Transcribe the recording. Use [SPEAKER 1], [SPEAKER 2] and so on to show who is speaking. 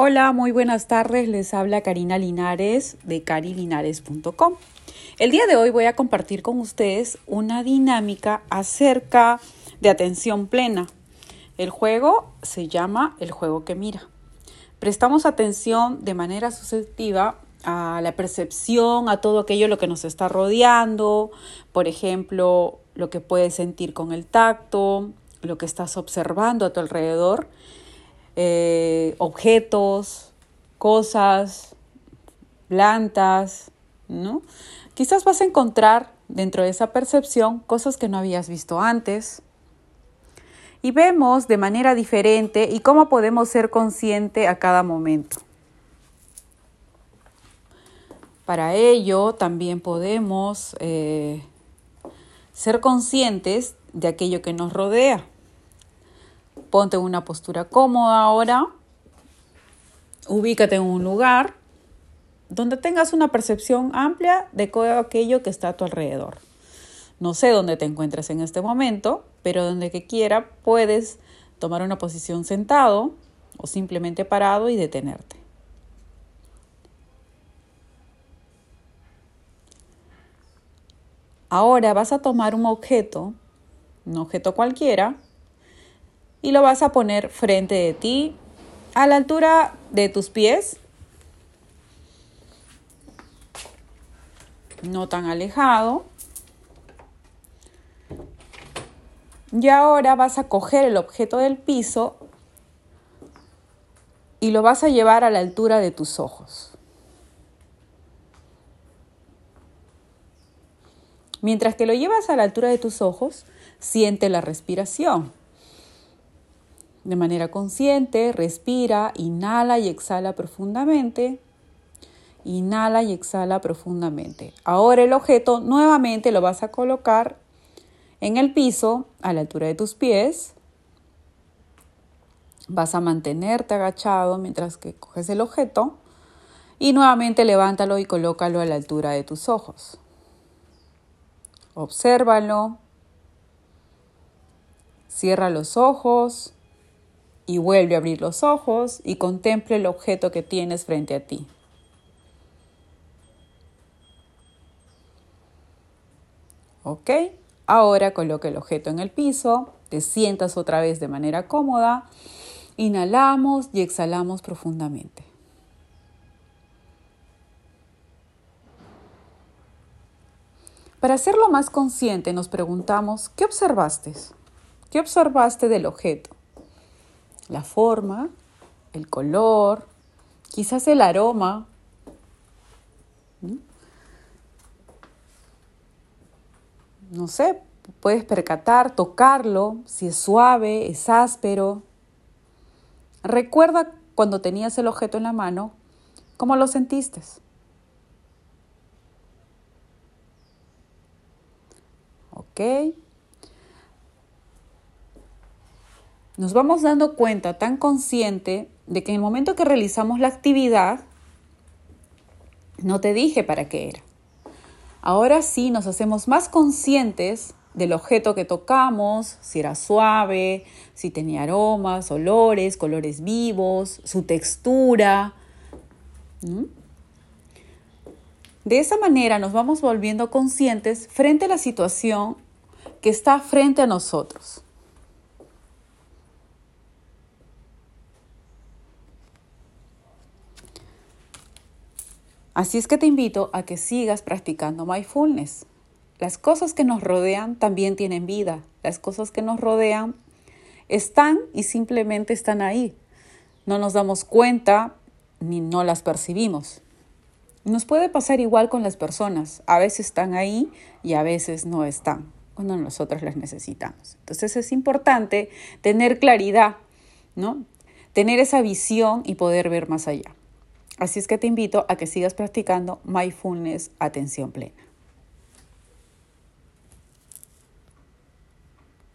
[SPEAKER 1] Hola, muy buenas tardes. Les habla Karina Linares de carilinares.com. El día de hoy voy a compartir con ustedes una dinámica acerca de atención plena. El juego se llama el juego que mira. Prestamos atención de manera susceptiva a la percepción, a todo aquello lo que nos está rodeando, por ejemplo, lo que puedes sentir con el tacto, lo que estás observando a tu alrededor eh, objetos, cosas, plantas, ¿no? Quizás vas a encontrar dentro de esa percepción cosas que no habías visto antes. Y vemos de manera diferente y cómo podemos ser consciente a cada momento. Para ello también podemos eh, ser conscientes de aquello que nos rodea. Ponte en una postura cómoda ahora. Ubícate en un lugar donde tengas una percepción amplia de aquello que está a tu alrededor. No sé dónde te encuentres en este momento, pero donde que quiera puedes tomar una posición sentado o simplemente parado y detenerte. Ahora vas a tomar un objeto, un objeto cualquiera, y lo vas a poner frente de ti a la altura de tus pies. No tan alejado. Y ahora vas a coger el objeto del piso y lo vas a llevar a la altura de tus ojos. Mientras que lo llevas a la altura de tus ojos, siente la respiración. De manera consciente, respira, inhala y exhala profundamente. Inhala y exhala profundamente. Ahora el objeto nuevamente lo vas a colocar en el piso a la altura de tus pies. Vas a mantenerte agachado mientras que coges el objeto y nuevamente levántalo y colócalo a la altura de tus ojos. Obsérvalo. Cierra los ojos y vuelve a abrir los ojos y contemple el objeto que tienes frente a ti. Ok, ahora coloca el objeto en el piso, te sientas otra vez de manera cómoda, inhalamos y exhalamos profundamente. Para hacerlo más consciente nos preguntamos, ¿qué observaste? ¿Qué observaste del objeto? La forma, el color, quizás el aroma. No sé, puedes percatar, tocarlo, si es suave, es áspero. Recuerda cuando tenías el objeto en la mano, cómo lo sentiste. ¿Ok? Nos vamos dando cuenta tan consciente de que en el momento que realizamos la actividad, no te dije para qué era. Ahora sí nos hacemos más conscientes del objeto que tocamos, si era suave, si tenía aromas, olores, colores vivos, su textura. De esa manera nos vamos volviendo conscientes frente a la situación que está frente a nosotros. Así es que te invito a que sigas practicando mindfulness. Las cosas que nos rodean también tienen vida. Las cosas que nos rodean están y simplemente están ahí. No nos damos cuenta ni no las percibimos. Nos puede pasar igual con las personas. A veces están ahí y a veces no están cuando nosotros las necesitamos. Entonces es importante tener claridad, ¿no? Tener esa visión y poder ver más allá. Así es que te invito a que sigas practicando mindfulness atención plena.